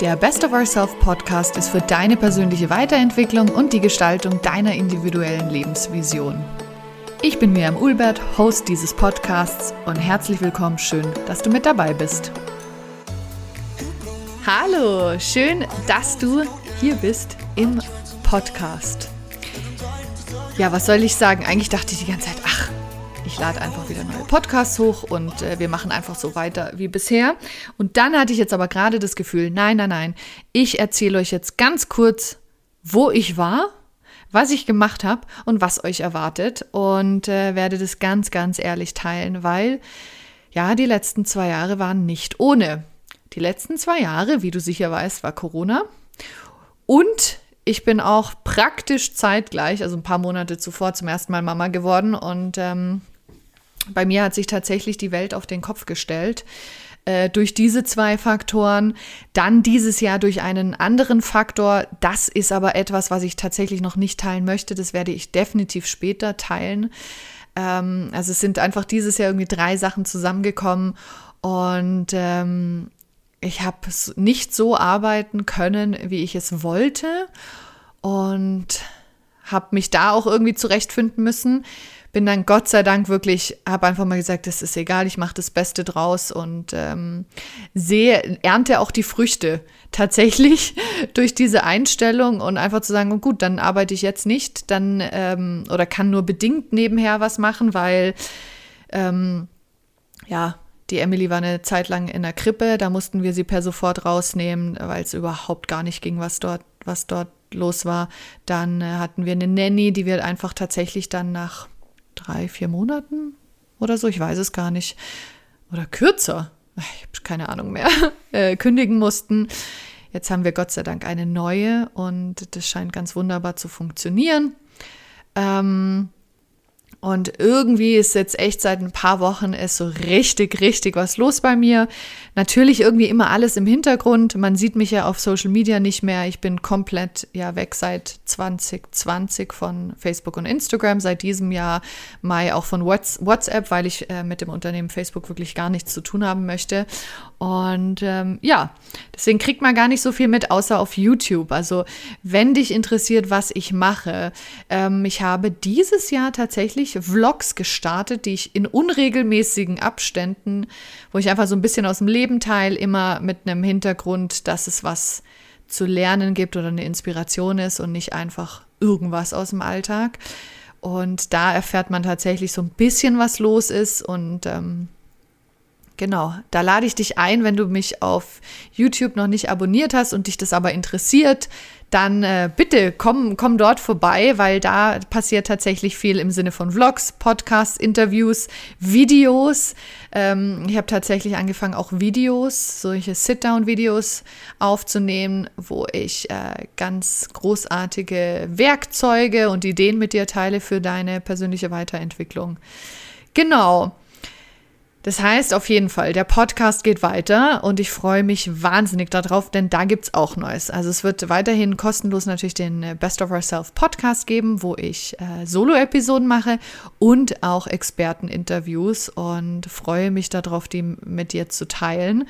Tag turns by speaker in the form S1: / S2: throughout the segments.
S1: Der Best of Ourself Podcast ist für deine persönliche Weiterentwicklung und die Gestaltung deiner individuellen Lebensvision. Ich bin Miriam Ulbert, Host dieses Podcasts und herzlich willkommen, schön, dass du mit dabei bist. Hallo, schön, dass du hier bist im Podcast. Ja, was soll ich sagen? Eigentlich dachte ich die ganze Zeit, ich lade einfach wieder neue Podcasts hoch und äh, wir machen einfach so weiter wie bisher. Und dann hatte ich jetzt aber gerade das Gefühl, nein, nein, nein, ich erzähle euch jetzt ganz kurz, wo ich war, was ich gemacht habe und was euch erwartet und äh, werde das ganz, ganz ehrlich teilen, weil ja, die letzten zwei Jahre waren nicht ohne. Die letzten zwei Jahre, wie du sicher weißt, war Corona und ich bin auch praktisch zeitgleich, also ein paar Monate zuvor, zum ersten Mal Mama geworden und ähm, bei mir hat sich tatsächlich die Welt auf den Kopf gestellt. Äh, durch diese zwei Faktoren, dann dieses Jahr durch einen anderen Faktor. Das ist aber etwas, was ich tatsächlich noch nicht teilen möchte. Das werde ich definitiv später teilen. Ähm, also es sind einfach dieses Jahr irgendwie drei Sachen zusammengekommen und ähm, ich habe nicht so arbeiten können, wie ich es wollte und habe mich da auch irgendwie zurechtfinden müssen bin dann Gott sei Dank wirklich, habe einfach mal gesagt, das ist egal, ich mache das Beste draus und ähm, sehe, ernte auch die Früchte tatsächlich durch diese Einstellung und einfach zu sagen, oh gut, dann arbeite ich jetzt nicht, dann ähm, oder kann nur bedingt nebenher was machen, weil ähm, ja, die Emily war eine Zeit lang in der Krippe, da mussten wir sie per sofort rausnehmen, weil es überhaupt gar nicht ging, was dort, was dort los war. Dann äh, hatten wir eine Nanny, die wir einfach tatsächlich dann nach drei, vier Monaten oder so, ich weiß es gar nicht, oder kürzer, ich habe keine Ahnung mehr, äh, kündigen mussten. Jetzt haben wir Gott sei Dank eine neue und das scheint ganz wunderbar zu funktionieren. Ähm, und irgendwie ist jetzt echt seit ein paar Wochen ist so richtig, richtig was los bei mir. Natürlich irgendwie immer alles im Hintergrund. Man sieht mich ja auf Social Media nicht mehr. Ich bin komplett ja weg seit 2020 von Facebook und Instagram. Seit diesem Jahr Mai auch von WhatsApp, weil ich äh, mit dem Unternehmen Facebook wirklich gar nichts zu tun haben möchte. Und ähm, ja, deswegen kriegt man gar nicht so viel mit, außer auf YouTube. Also wenn dich interessiert, was ich mache, ähm, ich habe dieses Jahr tatsächlich Vlogs gestartet, die ich in unregelmäßigen Abständen, wo ich einfach so ein bisschen aus dem Leben teile, immer mit einem Hintergrund, dass es was zu lernen gibt oder eine Inspiration ist und nicht einfach irgendwas aus dem Alltag. Und da erfährt man tatsächlich so ein bisschen, was los ist und ähm, Genau, da lade ich dich ein, wenn du mich auf YouTube noch nicht abonniert hast und dich das aber interessiert, dann äh, bitte komm, komm dort vorbei, weil da passiert tatsächlich viel im Sinne von Vlogs, Podcasts, Interviews, Videos. Ähm, ich habe tatsächlich angefangen, auch Videos, solche Sit-Down-Videos aufzunehmen, wo ich äh, ganz großartige Werkzeuge und Ideen mit dir teile für deine persönliche Weiterentwicklung. Genau. Das heißt auf jeden Fall, der Podcast geht weiter und ich freue mich wahnsinnig darauf, denn da gibt es auch Neues. Also es wird weiterhin kostenlos natürlich den äh, Best of Ourself Podcast geben, wo ich äh, Solo-Episoden mache und auch Experteninterviews und freue mich darauf, die mit dir zu teilen.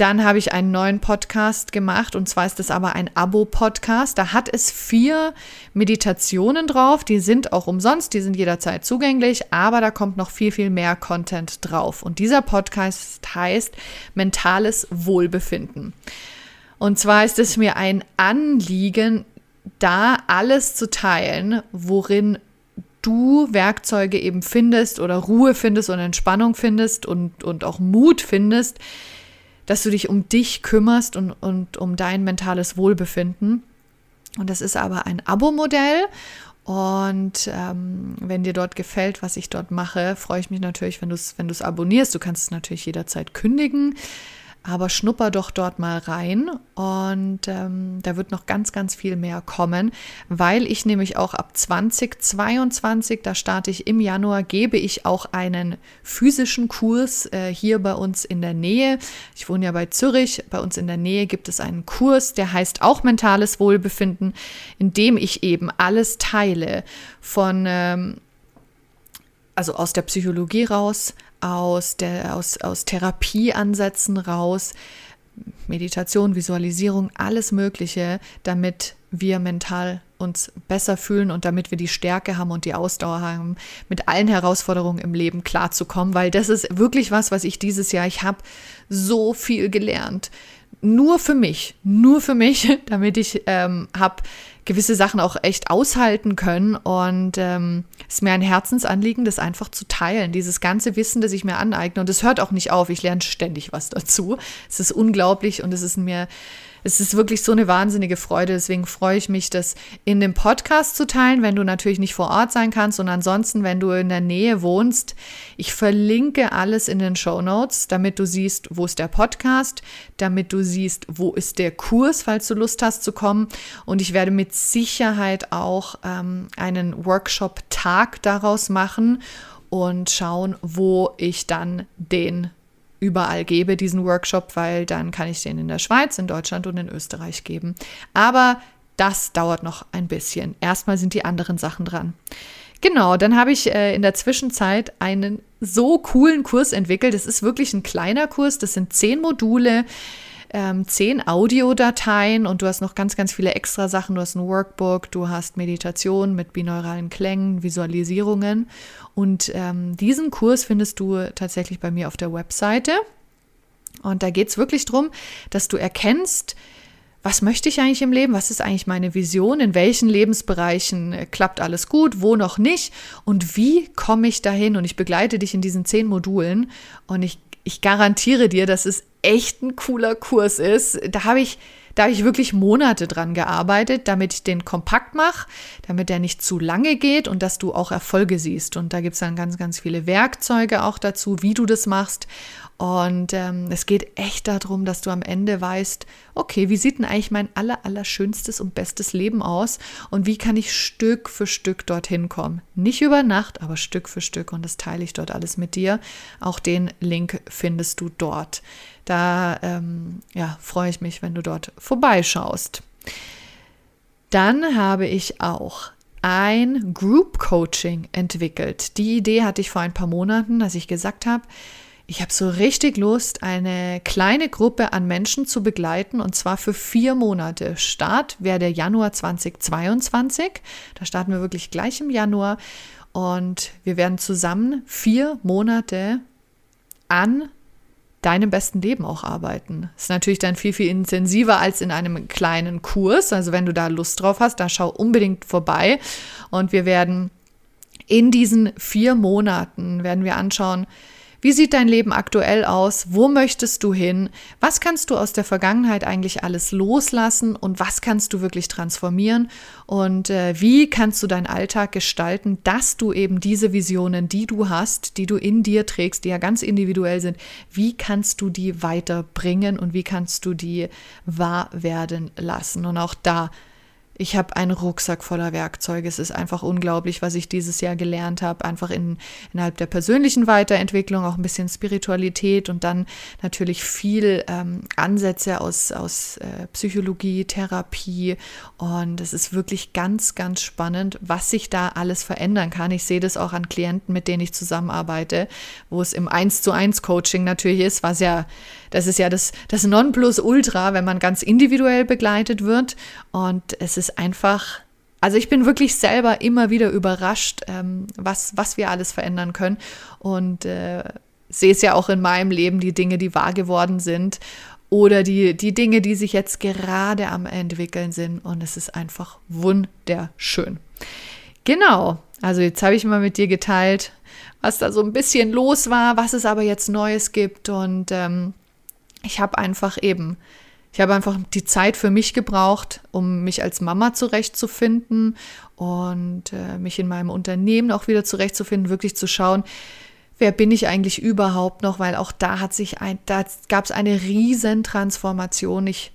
S1: Dann habe ich einen neuen Podcast gemacht und zwar ist das aber ein Abo-Podcast. Da hat es vier Meditationen drauf. Die sind auch umsonst, die sind jederzeit zugänglich, aber da kommt noch viel, viel mehr Content drauf. Und dieser Podcast heißt Mentales Wohlbefinden. Und zwar ist es mir ein Anliegen, da alles zu teilen, worin du Werkzeuge eben findest oder Ruhe findest und Entspannung findest und, und auch Mut findest, dass du dich um dich kümmerst und, und um dein mentales Wohlbefinden. Und das ist aber ein Abo-Modell. Und ähm, wenn dir dort gefällt, was ich dort mache, freue ich mich natürlich, wenn du es wenn abonnierst. Du kannst es natürlich jederzeit kündigen. Aber schnupper doch dort mal rein und ähm, da wird noch ganz, ganz viel mehr kommen, weil ich nämlich auch ab 2022, da starte ich im Januar, gebe ich auch einen physischen Kurs äh, hier bei uns in der Nähe. Ich wohne ja bei Zürich, bei uns in der Nähe gibt es einen Kurs, der heißt auch mentales Wohlbefinden, in dem ich eben alles teile von... Ähm, also aus der Psychologie raus, aus, der, aus, aus Therapieansätzen raus, Meditation, Visualisierung, alles Mögliche, damit wir mental uns besser fühlen und damit wir die Stärke haben und die Ausdauer haben, mit allen Herausforderungen im Leben klarzukommen, weil das ist wirklich was, was ich dieses Jahr, ich habe so viel gelernt. Nur für mich, nur für mich, damit ich ähm, habe gewisse Sachen auch echt aushalten können. Und ähm, es ist mir ein Herzensanliegen, das einfach zu teilen, dieses ganze Wissen, das ich mir aneigne. Und es hört auch nicht auf, ich lerne ständig was dazu. Es ist unglaublich und es ist mir es ist wirklich so eine wahnsinnige Freude. Deswegen freue ich mich, das in dem Podcast zu teilen, wenn du natürlich nicht vor Ort sein kannst. Und ansonsten, wenn du in der Nähe wohnst, ich verlinke alles in den Show Notes, damit du siehst, wo ist der Podcast, damit du siehst, wo ist der Kurs, falls du Lust hast zu kommen. Und ich werde mit Sicherheit auch ähm, einen Workshop-Tag daraus machen und schauen, wo ich dann den überall gebe, diesen Workshop, weil dann kann ich den in der Schweiz, in Deutschland und in Österreich geben. Aber das dauert noch ein bisschen. Erstmal sind die anderen Sachen dran. Genau, dann habe ich äh, in der Zwischenzeit einen so coolen Kurs entwickelt. Es ist wirklich ein kleiner Kurs. Das sind zehn Module ähm, zehn Audiodateien und du hast noch ganz, ganz viele extra Sachen. Du hast ein Workbook, du hast Meditation mit binauralen Klängen, Visualisierungen. Und ähm, diesen Kurs findest du tatsächlich bei mir auf der Webseite. Und da geht es wirklich darum, dass du erkennst, was möchte ich eigentlich im Leben? Was ist eigentlich meine Vision? In welchen Lebensbereichen äh, klappt alles gut? Wo noch nicht? Und wie komme ich dahin? Und ich begleite dich in diesen zehn Modulen. Und ich, ich garantiere dir, dass es echt ein cooler Kurs ist. Da habe ich, da habe ich wirklich Monate dran gearbeitet, damit ich den kompakt mache, damit der nicht zu lange geht und dass du auch Erfolge siehst. Und da gibt es dann ganz, ganz viele Werkzeuge auch dazu, wie du das machst. Und ähm, es geht echt darum, dass du am Ende weißt, okay, wie sieht denn eigentlich mein aller, aller schönstes und bestes Leben aus und wie kann ich Stück für Stück dorthin kommen. Nicht über Nacht, aber Stück für Stück und das teile ich dort alles mit dir. Auch den Link findest du dort. Da ähm, ja, freue ich mich, wenn du dort vorbeischaust. Dann habe ich auch ein Group Coaching entwickelt. Die Idee hatte ich vor ein paar Monaten, dass ich gesagt habe, ich habe so richtig Lust, eine kleine Gruppe an Menschen zu begleiten und zwar für vier Monate. Start wäre der Januar 2022. Da starten wir wirklich gleich im Januar und wir werden zusammen vier Monate an deinem besten Leben auch arbeiten. Ist natürlich dann viel, viel intensiver als in einem kleinen Kurs. Also wenn du da Lust drauf hast, da schau unbedingt vorbei. Und wir werden in diesen vier Monaten, werden wir anschauen, wie sieht dein Leben aktuell aus? Wo möchtest du hin? Was kannst du aus der Vergangenheit eigentlich alles loslassen und was kannst du wirklich transformieren? Und äh, wie kannst du deinen Alltag gestalten, dass du eben diese Visionen, die du hast, die du in dir trägst, die ja ganz individuell sind, wie kannst du die weiterbringen und wie kannst du die wahr werden lassen? Und auch da ich habe einen Rucksack voller Werkzeuge. Es ist einfach unglaublich, was ich dieses Jahr gelernt habe. Einfach in, innerhalb der persönlichen Weiterentwicklung, auch ein bisschen Spiritualität und dann natürlich viel ähm, Ansätze aus, aus äh, Psychologie, Therapie. Und es ist wirklich ganz, ganz spannend, was sich da alles verändern kann. Ich sehe das auch an Klienten, mit denen ich zusammenarbeite, wo es im 1 zu 1 Coaching natürlich ist, was ja das ist ja das, das Nonplusultra, wenn man ganz individuell begleitet wird. Und es ist einfach, also ich bin wirklich selber immer wieder überrascht, ähm, was, was wir alles verändern können. Und äh, sehe es ja auch in meinem Leben, die Dinge, die wahr geworden sind oder die, die Dinge, die sich jetzt gerade am entwickeln sind. Und es ist einfach wunderschön. Genau, also jetzt habe ich mal mit dir geteilt, was da so ein bisschen los war, was es aber jetzt Neues gibt. Und ähm, ich habe einfach eben, ich habe einfach die Zeit für mich gebraucht, um mich als Mama zurechtzufinden und äh, mich in meinem Unternehmen auch wieder zurechtzufinden, wirklich zu schauen, wer bin ich eigentlich überhaupt noch, weil auch da hat sich ein, da gab es eine riesen Transformation. Ich,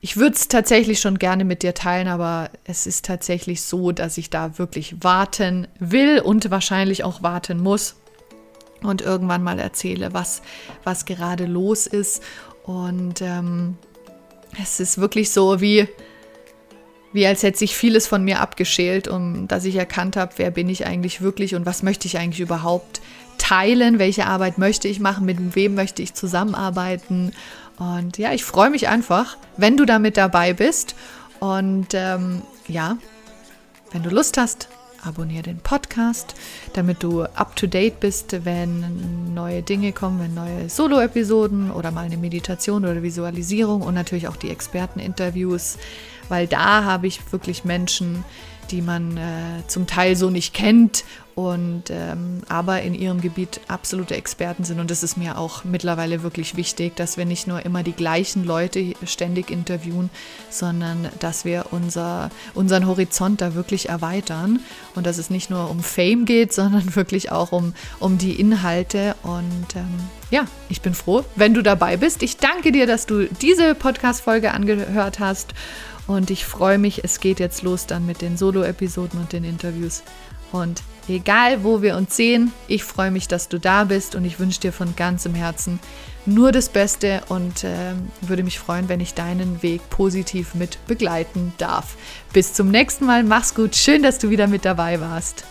S1: ich würde es tatsächlich schon gerne mit dir teilen, aber es ist tatsächlich so, dass ich da wirklich warten will und wahrscheinlich auch warten muss und irgendwann mal erzähle, was, was gerade los ist. Und ähm, es ist wirklich so, wie, wie als hätte sich vieles von mir abgeschält, um dass ich erkannt habe, wer bin ich eigentlich wirklich und was möchte ich eigentlich überhaupt teilen, welche Arbeit möchte ich machen, mit wem möchte ich zusammenarbeiten. Und ja, ich freue mich einfach, wenn du damit dabei bist. Und ähm, ja, wenn du Lust hast, abonniere den Podcast, damit du up-to-date bist, wenn neue Dinge kommen, wenn neue Solo-Episoden oder mal eine Meditation oder Visualisierung und natürlich auch die Experteninterviews, weil da habe ich wirklich Menschen, die man äh, zum Teil so nicht kennt und ähm, aber in ihrem Gebiet absolute Experten sind. Und das ist mir auch mittlerweile wirklich wichtig, dass wir nicht nur immer die gleichen Leute ständig interviewen, sondern dass wir unser, unseren Horizont da wirklich erweitern und dass es nicht nur um Fame geht, sondern wirklich auch um, um die Inhalte. Und ähm, ja, ich bin froh, wenn du dabei bist. Ich danke dir, dass du diese Podcast-Folge angehört hast. Und ich freue mich, es geht jetzt los dann mit den Solo-Episoden und den Interviews. Und egal, wo wir uns sehen, ich freue mich, dass du da bist und ich wünsche dir von ganzem Herzen nur das Beste und äh, würde mich freuen, wenn ich deinen Weg positiv mit begleiten darf. Bis zum nächsten Mal, mach's gut, schön, dass du wieder mit dabei warst.